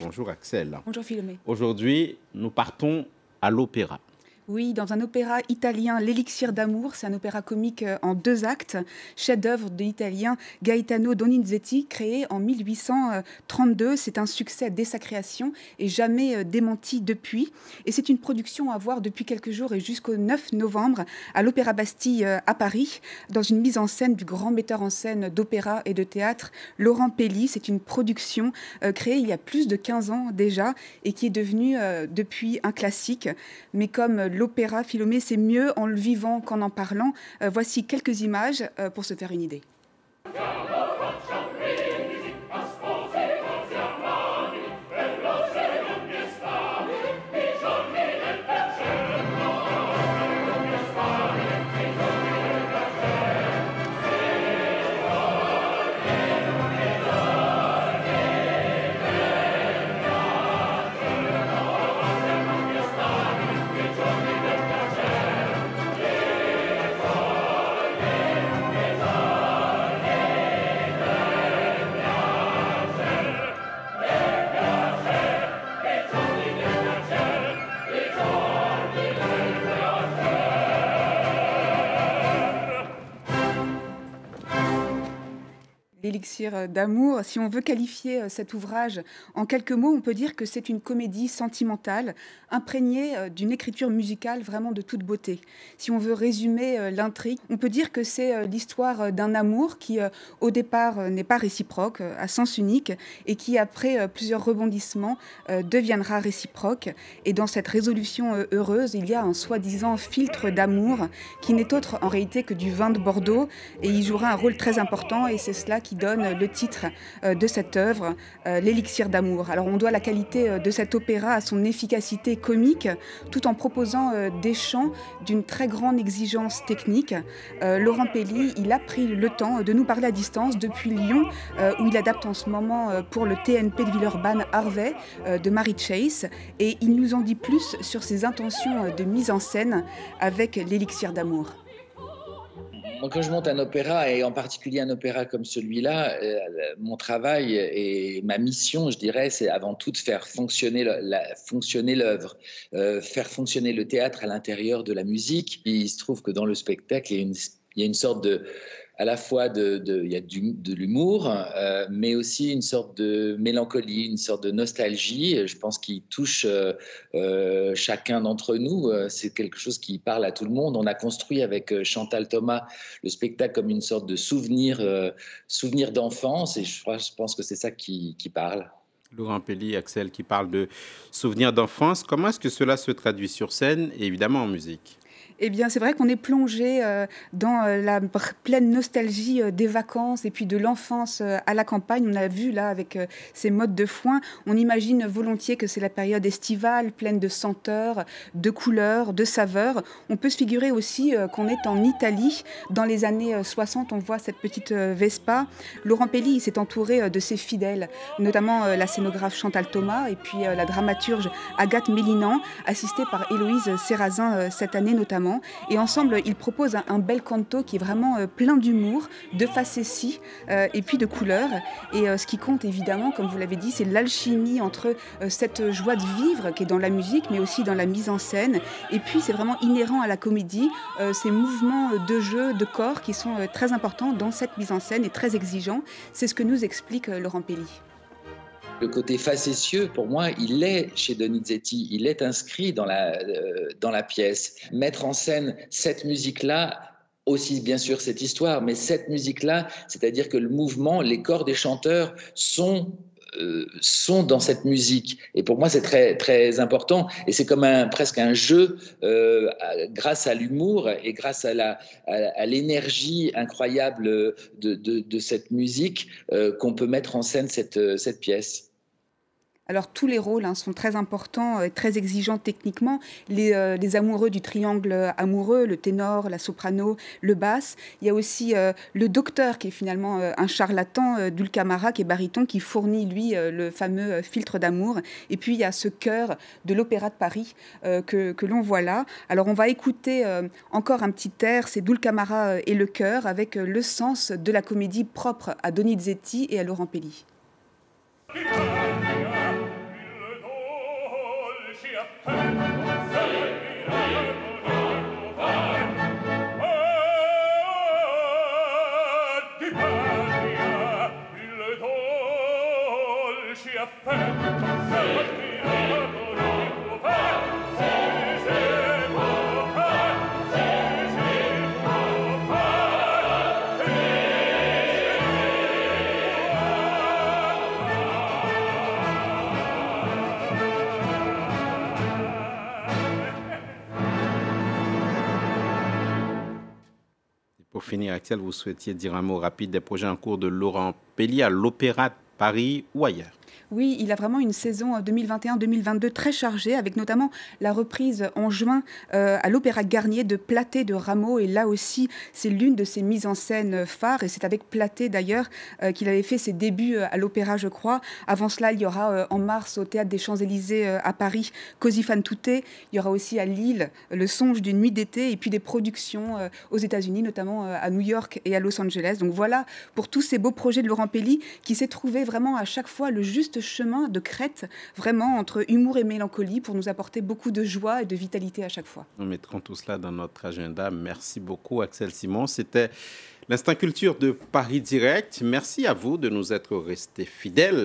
Bonjour Axel. Bonjour Philomé. Aujourd'hui, nous partons à l'opéra. Oui, dans un opéra italien, L'Élixir d'amour, c'est un opéra comique euh, en deux actes, chef-d'œuvre de l'italien Gaetano Donizetti, créé en 1832. C'est un succès dès sa création et jamais euh, démenti depuis. Et c'est une production à voir depuis quelques jours et jusqu'au 9 novembre à l'Opéra Bastille euh, à Paris, dans une mise en scène du grand metteur en scène d'opéra et de théâtre, Laurent Pelli. C'est une production créée il y a plus de 15 ans déjà et qui est devenue depuis un classique. L'opéra Philomé, c'est mieux en le vivant qu'en en parlant. Euh, voici quelques images euh, pour se faire une idée. L'élixir d'amour. Si on veut qualifier euh, cet ouvrage en quelques mots, on peut dire que c'est une comédie sentimentale, imprégnée euh, d'une écriture musicale vraiment de toute beauté. Si on veut résumer euh, l'intrigue, on peut dire que c'est l'histoire d'un amour qui, au départ, n'est pas réciproque, à sens unique, et qui, après plusieurs rebondissements, deviendra réciproque. Et dans cette résolution heureuse, il y a un soi-disant filtre d'amour qui n'est autre en réalité que du vin de Bordeaux, et il jouera un rôle très important, et c'est cela qui donne le titre euh, de cette œuvre, euh, L'élixir d'amour. Alors on doit la qualité euh, de cet opéra à son efficacité comique, tout en proposant des chants d'une très grande exigence technique. Laurent Pelli, il a pris le temps de nous parler à distance depuis Lyon, où il adapte en ce moment pour le TNP de Villeurbanne Harvey de Mary Chase, et il nous en dit plus sur ses intentions de mise en scène avec l'élixir d'amour quand je monte un opéra, et en particulier un opéra comme celui-là, euh, mon travail et ma mission, je dirais, c'est avant tout de faire fonctionner l'œuvre, euh, faire fonctionner le théâtre à l'intérieur de la musique. il se trouve que dans le spectacle, il y a une sorte de à la fois de, y a de l'humour, euh, mais aussi une sorte de mélancolie, une sorte de nostalgie. Je pense qu'il touche euh, euh, chacun d'entre nous. C'est quelque chose qui parle à tout le monde. On a construit avec Chantal Thomas le spectacle comme une sorte de souvenir, souvenir d'enfance, et je, pense que c'est ça qui, qui parle. Laurent Pelli, Axel, qui parle de souvenirs d'enfance. Comment est-ce que cela se traduit sur scène et évidemment en musique? Eh bien, c'est vrai qu'on est plongé euh, dans euh, la pleine nostalgie euh, des vacances et puis de l'enfance à la campagne. On a vu là avec ces modes de foin, on imagine volontiers que c'est la période estivale, pleine de senteurs, de couleurs, de saveurs. On peut se figurer aussi qu'on est en Italie. Dans les années 60, on voit cette petite Vespa. Laurent Pelli s'est entouré de ses fidèles, notamment la scénographe Chantal Thomas et puis la dramaturge Agathe Mélinan, assistée par Héloïse Serrazin cette année notamment. Et ensemble, ils proposent un, bel canto qui est vraiment euh, plein d'humour, de facéties euh, et puis de couleurs. Et euh, ce qui compte évidemment, comme vous l'avez dit, c'est l'alchimie entre cette joie de vivre qui est dans la musique, mais aussi dans la mise en scène. Et puis, c'est vraiment inhérent à la comédie, ces mouvements de jeu, de corps qui sont très importants dans cette mise en scène et très exigeants. C'est ce que nous explique Laurent Pelli. Le côté facétieux, pour moi, il est chez Donizetti, il est inscrit dans la, euh, dans la pièce. Mettre en scène cette musique-là, aussi bien sûr cette histoire, mais cette musique-là, c'est-à-dire que le mouvement, les corps des chanteurs sont euh, sont dans cette musique. Et pour moi, c'est très, très important. Et c'est comme un, presque un jeu euh, grâce à l'humour et grâce à, à, l'énergie incroyable de, de, de, cette musique qu'on peut mettre en scène cette, cette pièce. Alors tous les rôles hein, sont très importants, et très exigeants techniquement. Euh, les, amoureux du triangle amoureux, le ténor, la soprano, le basse. Il y a aussi euh, le docteur qui est finalement euh, un charlatan, Dulcamara qui est baryton, qui fournit lui le fameux filtre d'amour. Et puis il y a ce chœur de l'Opéra de Paris que, que l'on voit là. Alors on va écouter encore un petit air, c'est Dulcamara et le chœur avec le sens de la comédie propre à Donizetti et à Laurent Pelli. Pour finir, Axel, vous souhaitiez dire un mot rapide des projets en cours de Laurent Pellier à l'Opéra de Paris ou ailleurs oui, il a vraiment une saison 2021-2022 euh, très chargée, avec notamment la reprise en juin euh, à l'Opéra Garnier de Platé de Rameau. Et là aussi, c'est l'une de ses mises en scène phares. Et c'est avec Platé d'ailleurs euh, qu'il avait fait ses débuts à l'Opéra, je crois. Avant cela, il y aura en mars au Théâtre des Champs-Élysées à Paris, Così fan tutte. Il y aura aussi à Lille Le songe d'une nuit d'été. Et puis des productions aux États-Unis, notamment à New York et à Los Angeles. Donc voilà pour tous ces beaux projets de Laurent Pelli qui s'est trouvé vraiment à chaque fois le juste chemin de crête, vraiment entre humour et mélancolie, pour nous apporter beaucoup de joie et de vitalité à chaque fois. Nous mettrons tout cela dans notre agenda. Merci beaucoup, Axel Simon. C'était l'instant culture de Paris Direct. Merci à vous de nous être restés fidèles.